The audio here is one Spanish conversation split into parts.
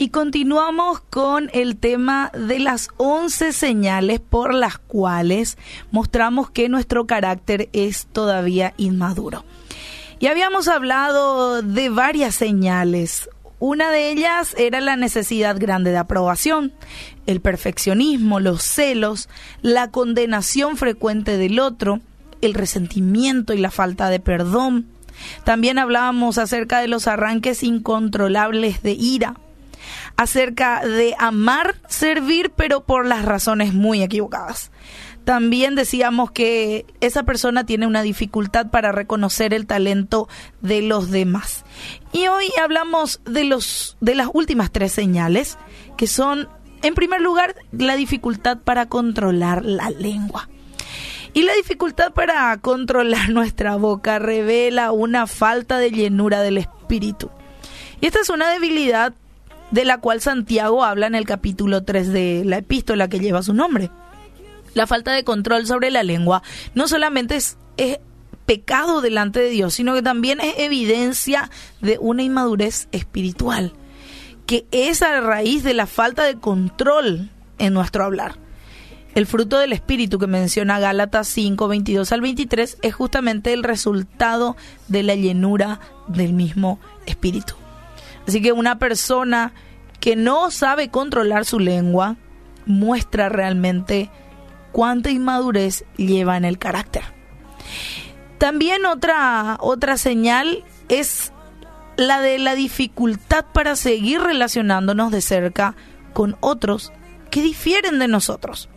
Y continuamos con el tema de las 11 señales por las cuales mostramos que nuestro carácter es todavía inmaduro. Y habíamos hablado de varias señales. Una de ellas era la necesidad grande de aprobación, el perfeccionismo, los celos, la condenación frecuente del otro, el resentimiento y la falta de perdón. También hablábamos acerca de los arranques incontrolables de ira, acerca de amar, servir, pero por las razones muy equivocadas. También decíamos que esa persona tiene una dificultad para reconocer el talento de los demás. Y hoy hablamos de los de las últimas tres señales, que son en primer lugar la dificultad para controlar la lengua. Y la dificultad para controlar nuestra boca revela una falta de llenura del espíritu. Y esta es una debilidad de la cual Santiago habla en el capítulo 3 de la epístola que lleva su nombre. La falta de control sobre la lengua no solamente es, pecado delante de Dios, sino que también es evidencia de una inmadurez espiritual, que es a raíz de la falta de control en nuestro hablar. El fruto del Espíritu que menciona Gálatas 5, 22 al 23 es justamente el resultado de la llenura del mismo Espíritu. Así que una persona que no sabe controlar su lengua muestra realmente cuánta inmadurez lleva en el carácter. También otra, otra señal es la de la dificultad para seguir relacionándonos de cerca con otros que difieren de nosotros.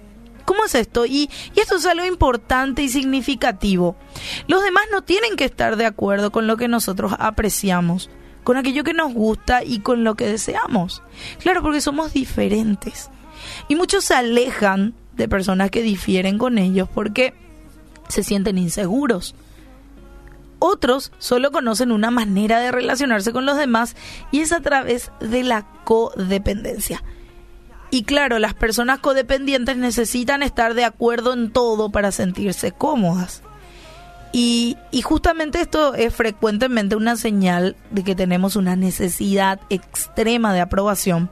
¿Cómo es esto? Y, y, esto es algo importante y significativo. Los demás no tienen que estar de acuerdo con lo que nosotros apreciamos con aquello que nos gusta y con lo que deseamos. Claro, porque somos diferentes. Y muchos se alejan de personas que difieren con ellos porque se sienten inseguros. Otros solo conocen una manera de relacionarse con los demás y es a través de la codependencia. Y claro, las personas codependientes necesitan estar de acuerdo en todo para sentirse cómodas. Y, justamente esto es frecuentemente una señal de que tenemos una necesidad extrema de aprobación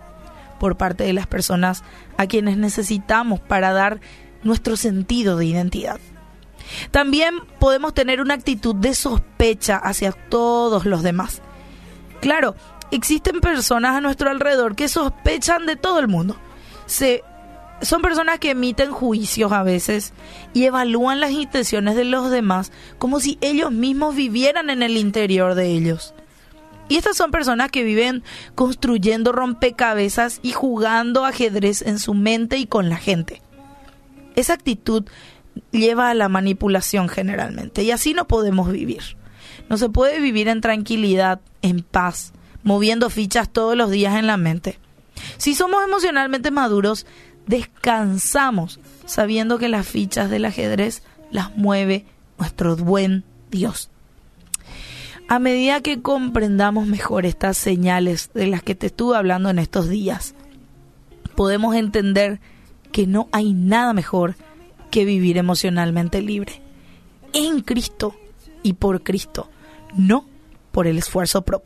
por parte de las personas a quienes necesitamos para dar nuestro sentido de identidad. También podemos tener una actitud de sospecha hacia todos los demás. Claro, existen personas a nuestro alrededor que sospechan de todo el mundo. Se son personas que emiten juicios a veces y evalúan las intenciones de los demás como si ellos mismos vivieran en el interior de ellos. Y estas son personas que viven construyendo rompecabezas y jugando ajedrez en su mente y con la gente. Esa actitud lleva a la manipulación generalmente y así no podemos vivir. No se puede vivir en tranquilidad, en paz, moviendo fichas todos los días en la mente. Si somos emocionalmente maduros, descansamos sabiendo que las fichas del ajedrez las mueve nuestro buen Dios. A medida que comprendamos mejor estas señales de las que te estuve hablando en estos días, podemos entender que no hay nada mejor que vivir emocionalmente libre, en Cristo y por Cristo, no por el esfuerzo propio.